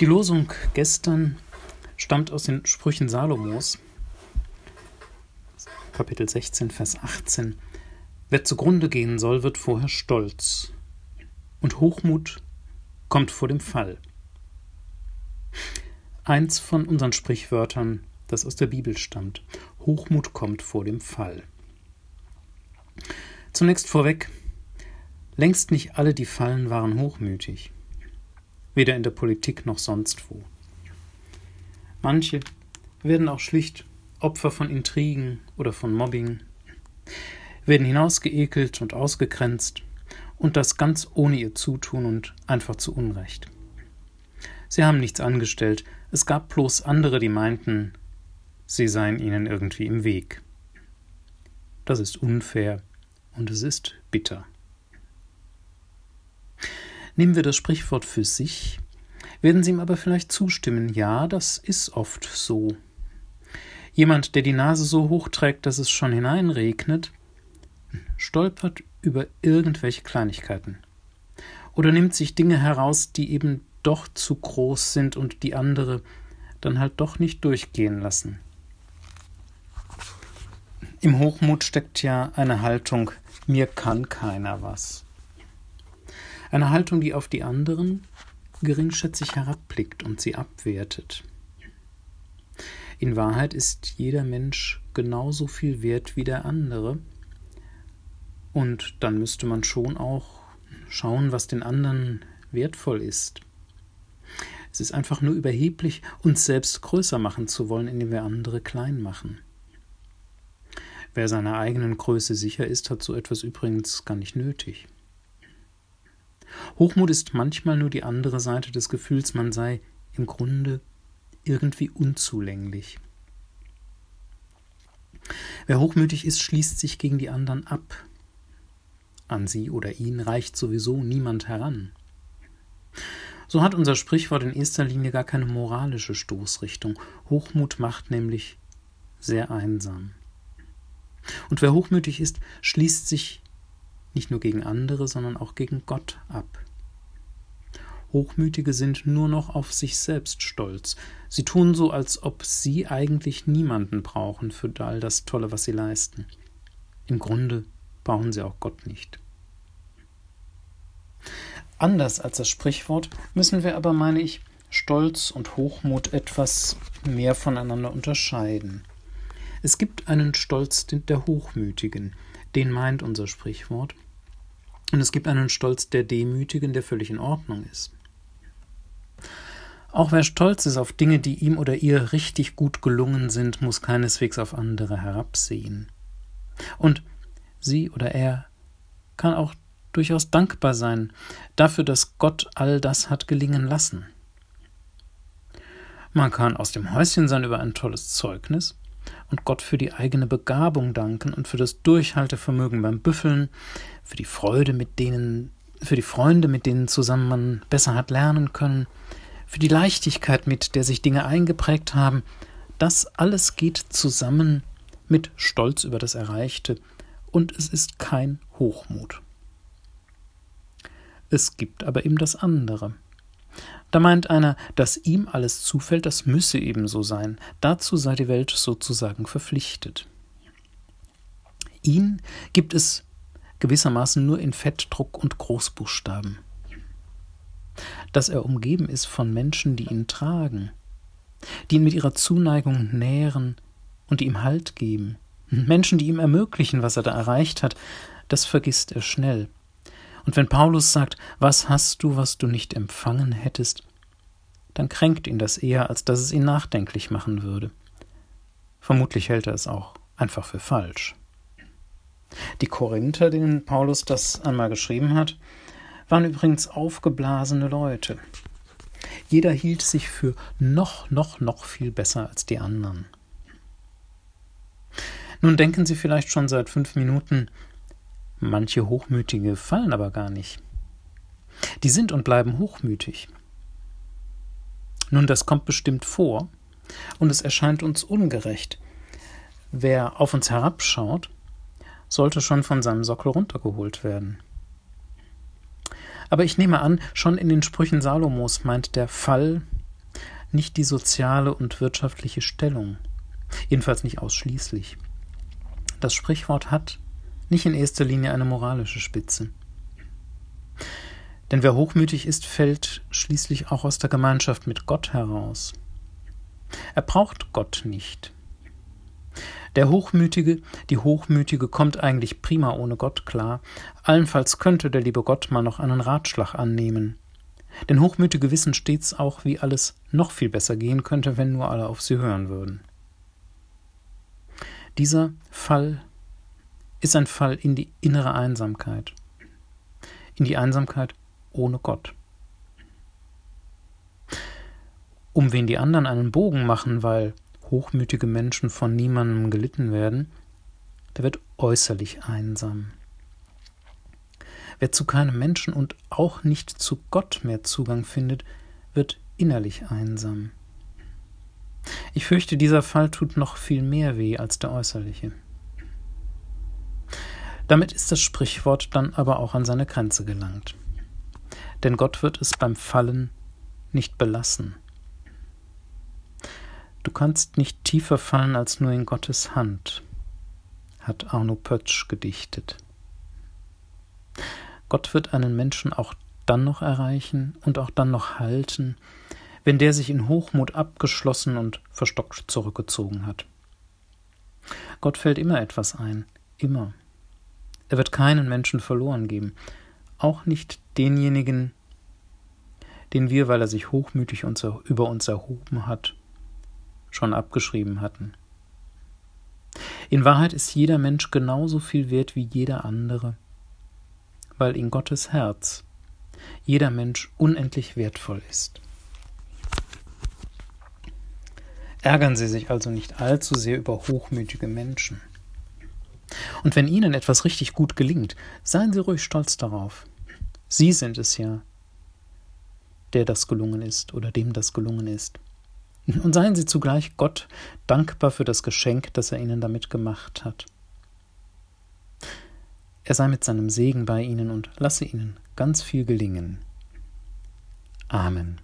Die Losung gestern stammt aus den Sprüchen Salomos, Kapitel 16, Vers 18. Wer zugrunde gehen soll, wird vorher stolz, und Hochmut kommt vor dem Fall. Eins von unseren Sprichwörtern, das aus der Bibel stammt. Hochmut kommt vor dem Fall. Zunächst vorweg, längst nicht alle, die fallen, waren hochmütig weder in der Politik noch sonst wo. Manche werden auch schlicht Opfer von Intrigen oder von Mobbing, werden hinausgeekelt und ausgegrenzt, und das ganz ohne ihr Zutun und einfach zu Unrecht. Sie haben nichts angestellt, es gab bloß andere, die meinten, sie seien ihnen irgendwie im Weg. Das ist unfair und es ist bitter. Nehmen wir das Sprichwort für sich, werden Sie ihm aber vielleicht zustimmen, ja, das ist oft so. Jemand, der die Nase so hoch trägt, dass es schon hineinregnet, stolpert über irgendwelche Kleinigkeiten oder nimmt sich Dinge heraus, die eben doch zu groß sind und die andere dann halt doch nicht durchgehen lassen. Im Hochmut steckt ja eine Haltung, mir kann keiner was. Eine Haltung, die auf die anderen geringschätzig herabblickt und sie abwertet. In Wahrheit ist jeder Mensch genauso viel wert wie der andere, und dann müsste man schon auch schauen, was den anderen wertvoll ist. Es ist einfach nur überheblich, uns selbst größer machen zu wollen, indem wir andere klein machen. Wer seiner eigenen Größe sicher ist, hat so etwas übrigens gar nicht nötig. Hochmut ist manchmal nur die andere Seite des Gefühls, man sei im Grunde irgendwie unzulänglich. Wer hochmütig ist, schließt sich gegen die anderen ab. An sie oder ihn reicht sowieso niemand heran. So hat unser Sprichwort in erster Linie gar keine moralische Stoßrichtung. Hochmut macht nämlich sehr einsam. Und wer hochmütig ist, schließt sich nicht nur gegen andere, sondern auch gegen Gott ab. Hochmütige sind nur noch auf sich selbst stolz. Sie tun so, als ob sie eigentlich niemanden brauchen für all das Tolle, was sie leisten. Im Grunde brauchen sie auch Gott nicht. Anders als das Sprichwort müssen wir aber, meine ich, Stolz und Hochmut etwas mehr voneinander unterscheiden. Es gibt einen Stolz der Hochmütigen, den meint unser Sprichwort, und es gibt einen Stolz der Demütigen, der völlig in Ordnung ist. Auch wer stolz ist auf Dinge, die ihm oder ihr richtig gut gelungen sind, muss keineswegs auf andere herabsehen. Und sie oder er kann auch durchaus dankbar sein dafür, dass Gott all das hat gelingen lassen. Man kann aus dem Häuschen sein über ein tolles Zeugnis und Gott für die eigene Begabung danken und für das Durchhaltevermögen beim Büffeln, für die Freude, mit denen, für die Freunde, mit denen zusammen man besser hat lernen können, für die Leichtigkeit, mit der sich Dinge eingeprägt haben, das alles geht zusammen mit Stolz über das Erreichte, und es ist kein Hochmut. Es gibt aber eben das andere. Da meint einer, dass ihm alles zufällt, das müsse eben so sein, dazu sei die Welt sozusagen verpflichtet. Ihn gibt es gewissermaßen nur in Fettdruck und Großbuchstaben dass er umgeben ist von Menschen, die ihn tragen, die ihn mit ihrer Zuneigung nähren und die ihm Halt geben, Menschen, die ihm ermöglichen, was er da erreicht hat, das vergisst er schnell. Und wenn Paulus sagt, was hast du, was du nicht empfangen hättest, dann kränkt ihn das eher, als dass es ihn nachdenklich machen würde. Vermutlich hält er es auch einfach für falsch. Die Korinther, denen Paulus das einmal geschrieben hat, waren übrigens aufgeblasene Leute. Jeder hielt sich für noch, noch, noch viel besser als die anderen. Nun denken Sie vielleicht schon seit fünf Minuten, manche Hochmütige fallen aber gar nicht. Die sind und bleiben hochmütig. Nun, das kommt bestimmt vor, und es erscheint uns ungerecht. Wer auf uns herabschaut, sollte schon von seinem Sockel runtergeholt werden. Aber ich nehme an, schon in den Sprüchen Salomos meint der Fall nicht die soziale und wirtschaftliche Stellung, jedenfalls nicht ausschließlich. Das Sprichwort hat nicht in erster Linie eine moralische Spitze. Denn wer hochmütig ist, fällt schließlich auch aus der Gemeinschaft mit Gott heraus. Er braucht Gott nicht. Der Hochmütige, die Hochmütige kommt eigentlich prima ohne Gott klar, allenfalls könnte der liebe Gott mal noch einen Ratschlag annehmen. Denn Hochmütige wissen stets auch, wie alles noch viel besser gehen könnte, wenn nur alle auf sie hören würden. Dieser Fall ist ein Fall in die innere Einsamkeit, in die Einsamkeit ohne Gott. Um wen die anderen einen Bogen machen, weil hochmütige Menschen von niemandem gelitten werden, der wird äußerlich einsam. Wer zu keinem Menschen und auch nicht zu Gott mehr Zugang findet, wird innerlich einsam. Ich fürchte, dieser Fall tut noch viel mehr weh als der äußerliche. Damit ist das Sprichwort dann aber auch an seine Grenze gelangt. Denn Gott wird es beim Fallen nicht belassen. Du kannst nicht tiefer fallen als nur in Gottes Hand, hat Arno Pötsch gedichtet. Gott wird einen Menschen auch dann noch erreichen und auch dann noch halten, wenn der sich in Hochmut abgeschlossen und verstockt zurückgezogen hat. Gott fällt immer etwas ein, immer. Er wird keinen Menschen verloren geben, auch nicht denjenigen, den wir, weil er sich hochmütig über uns erhoben hat, schon abgeschrieben hatten. In Wahrheit ist jeder Mensch genauso viel wert wie jeder andere, weil in Gottes Herz jeder Mensch unendlich wertvoll ist. Ärgern Sie sich also nicht allzu sehr über hochmütige Menschen. Und wenn Ihnen etwas richtig gut gelingt, seien Sie ruhig stolz darauf. Sie sind es ja, der das gelungen ist oder dem das gelungen ist. Und seien Sie zugleich Gott dankbar für das Geschenk, das er Ihnen damit gemacht hat. Er sei mit seinem Segen bei Ihnen und lasse Ihnen ganz viel gelingen. Amen.